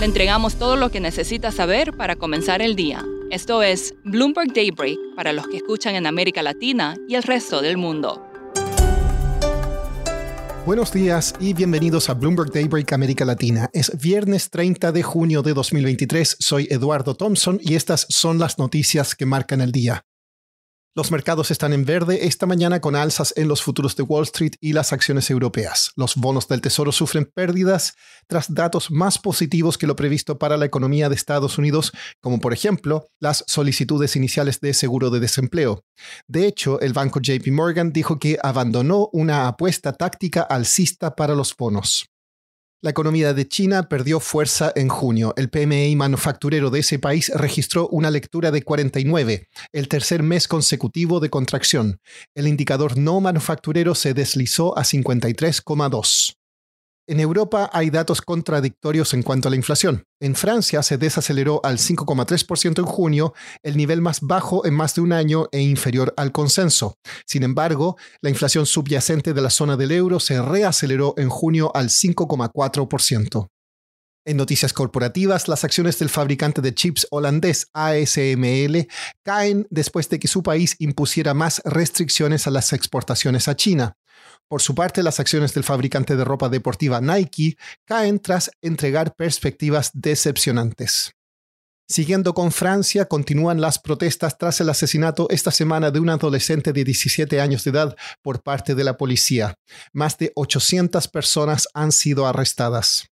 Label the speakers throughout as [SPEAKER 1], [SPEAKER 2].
[SPEAKER 1] Le entregamos todo lo que necesita saber para comenzar el día. Esto es Bloomberg Daybreak para los que escuchan en América Latina y el resto del mundo.
[SPEAKER 2] Buenos días y bienvenidos a Bloomberg Daybreak América Latina. Es viernes 30 de junio de 2023. Soy Eduardo Thompson y estas son las noticias que marcan el día. Los mercados están en verde esta mañana con alzas en los futuros de Wall Street y las acciones europeas. Los bonos del Tesoro sufren pérdidas tras datos más positivos que lo previsto para la economía de Estados Unidos, como por ejemplo las solicitudes iniciales de seguro de desempleo. De hecho, el banco JP Morgan dijo que abandonó una apuesta táctica alcista para los bonos. La economía de China perdió fuerza en junio. El PMI manufacturero de ese país registró una lectura de 49, el tercer mes consecutivo de contracción. El indicador no manufacturero se deslizó a 53,2. En Europa hay datos contradictorios en cuanto a la inflación. En Francia se desaceleró al 5,3% en junio, el nivel más bajo en más de un año e inferior al consenso. Sin embargo, la inflación subyacente de la zona del euro se reaceleró en junio al 5,4%. En noticias corporativas, las acciones del fabricante de chips holandés ASML caen después de que su país impusiera más restricciones a las exportaciones a China. Por su parte, las acciones del fabricante de ropa deportiva Nike caen tras entregar perspectivas decepcionantes. Siguiendo con Francia, continúan las protestas tras el asesinato esta semana de un adolescente de 17 años de edad por parte de la policía. Más de 800 personas han sido arrestadas.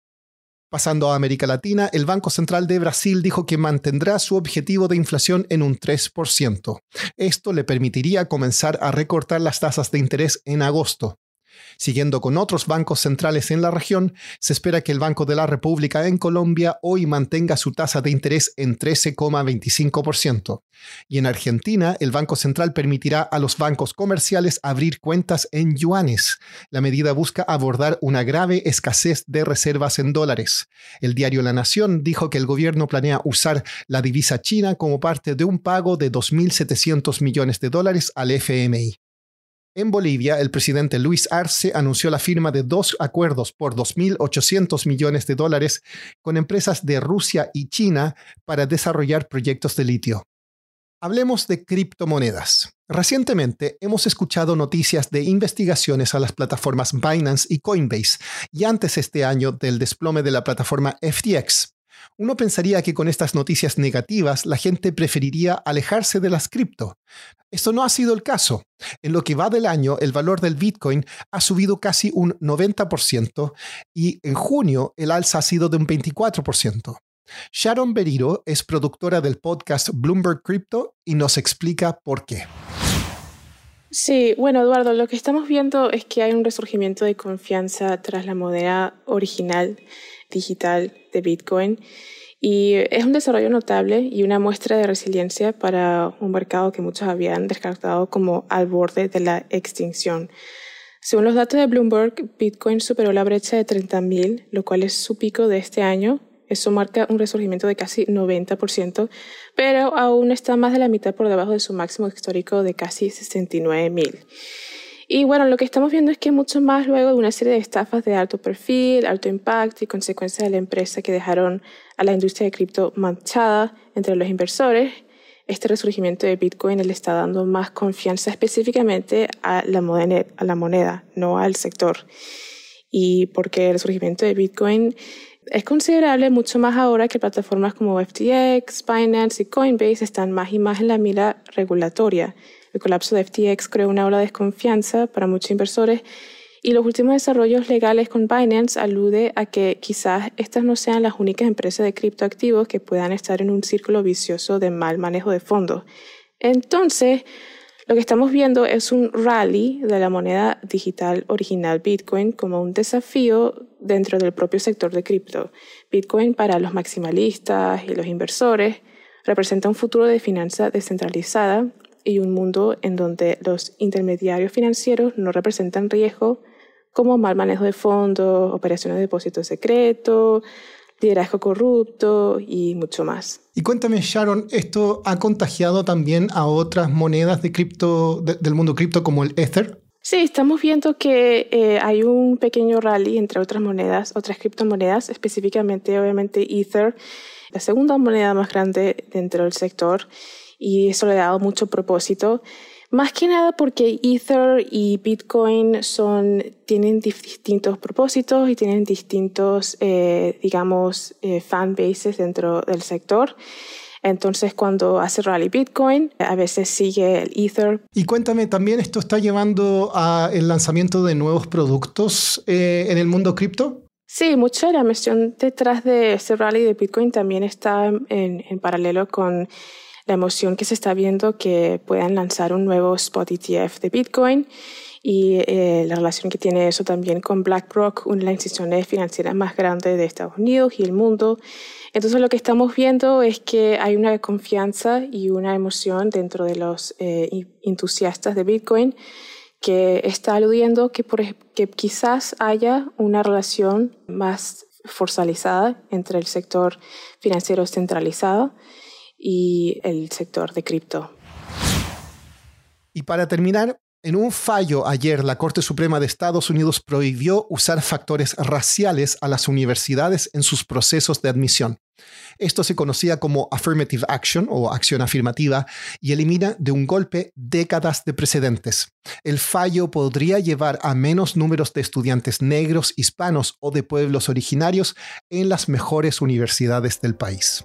[SPEAKER 2] Pasando a América Latina, el Banco Central de Brasil dijo que mantendrá su objetivo de inflación en un 3%. Esto le permitiría comenzar a recortar las tasas de interés en agosto. Siguiendo con otros bancos centrales en la región, se espera que el Banco de la República en Colombia hoy mantenga su tasa de interés en 13,25%. Y en Argentina, el Banco Central permitirá a los bancos comerciales abrir cuentas en yuanes. La medida busca abordar una grave escasez de reservas en dólares. El diario La Nación dijo que el gobierno planea usar la divisa china como parte de un pago de 2.700 millones de dólares al FMI. En Bolivia, el presidente Luis Arce anunció la firma de dos acuerdos por 2.800 millones de dólares con empresas de Rusia y China para desarrollar proyectos de litio. Hablemos de criptomonedas. Recientemente hemos escuchado noticias de investigaciones a las plataformas Binance y Coinbase y antes este año del desplome de la plataforma FTX. Uno pensaría que con estas noticias negativas la gente preferiría alejarse de las cripto. Esto no ha sido el caso. En lo que va del año, el valor del Bitcoin ha subido casi un 90% y en junio el alza ha sido de un 24%. Sharon Beriro es productora del podcast Bloomberg Crypto y nos explica por qué.
[SPEAKER 3] Sí, bueno, Eduardo, lo que estamos viendo es que hay un resurgimiento de confianza tras la moneda original digital de Bitcoin y es un desarrollo notable y una muestra de resiliencia para un mercado que muchos habían descartado como al borde de la extinción. Según los datos de Bloomberg, Bitcoin superó la brecha de 30.000, lo cual es su pico de este año. Eso marca un resurgimiento de casi 90%, pero aún está más de la mitad por debajo de su máximo histórico de casi 69.000. Y bueno, lo que estamos viendo es que mucho más luego de una serie de estafas de alto perfil, alto impacto y consecuencias de la empresa que dejaron a la industria de cripto manchada entre los inversores, este resurgimiento de Bitcoin le está dando más confianza específicamente a la, moneda, a la moneda, no al sector. Y porque el resurgimiento de Bitcoin es considerable mucho más ahora que plataformas como FTX, Binance y Coinbase están más y más en la mira regulatoria el colapso de FTX creó una ola de desconfianza para muchos inversores y los últimos desarrollos legales con Binance alude a que quizás estas no sean las únicas empresas de criptoactivos que puedan estar en un círculo vicioso de mal manejo de fondos. Entonces, Lo que estamos viendo es un rally de la moneda digital original Bitcoin como un desafío dentro del propio sector de cripto. Bitcoin para los maximalistas y los inversores representa un futuro de finanza descentralizada y un mundo en donde los intermediarios financieros no representan riesgo como mal manejo de fondos, operaciones de depósito secreto, liderazgo corrupto y mucho más.
[SPEAKER 2] Y cuéntame, Sharon, ¿esto ha contagiado también a otras monedas de cripto, del mundo cripto como el Ether?
[SPEAKER 3] Sí, estamos viendo que eh, hay un pequeño rally entre otras monedas, otras criptomonedas, específicamente obviamente Ether, la segunda moneda más grande dentro del sector, y eso le ha dado mucho propósito. Más que nada porque Ether y Bitcoin son, tienen distintos propósitos y tienen distintos, eh, digamos, eh, fan bases dentro del sector. Entonces, cuando hace rally Bitcoin, a veces sigue el Ether.
[SPEAKER 2] Y cuéntame, ¿también esto está llevando al lanzamiento de nuevos productos eh, en el mundo cripto?
[SPEAKER 3] Sí, mucha de la misión detrás de ese rally de Bitcoin también está en, en paralelo con la emoción que se está viendo que puedan lanzar un nuevo spot ETF de Bitcoin y eh, la relación que tiene eso también con BlackRock, una de las instituciones financieras más grandes de Estados Unidos y el mundo. Entonces lo que estamos viendo es que hay una confianza y una emoción dentro de los eh, entusiastas de Bitcoin que está aludiendo que, por, que quizás haya una relación más forzalizada entre el sector financiero centralizado y el sector de cripto.
[SPEAKER 2] Y para terminar, en un fallo ayer, la Corte Suprema de Estados Unidos prohibió usar factores raciales a las universidades en sus procesos de admisión. Esto se conocía como affirmative action o acción afirmativa y elimina de un golpe décadas de precedentes. El fallo podría llevar a menos números de estudiantes negros, hispanos o de pueblos originarios en las mejores universidades del país.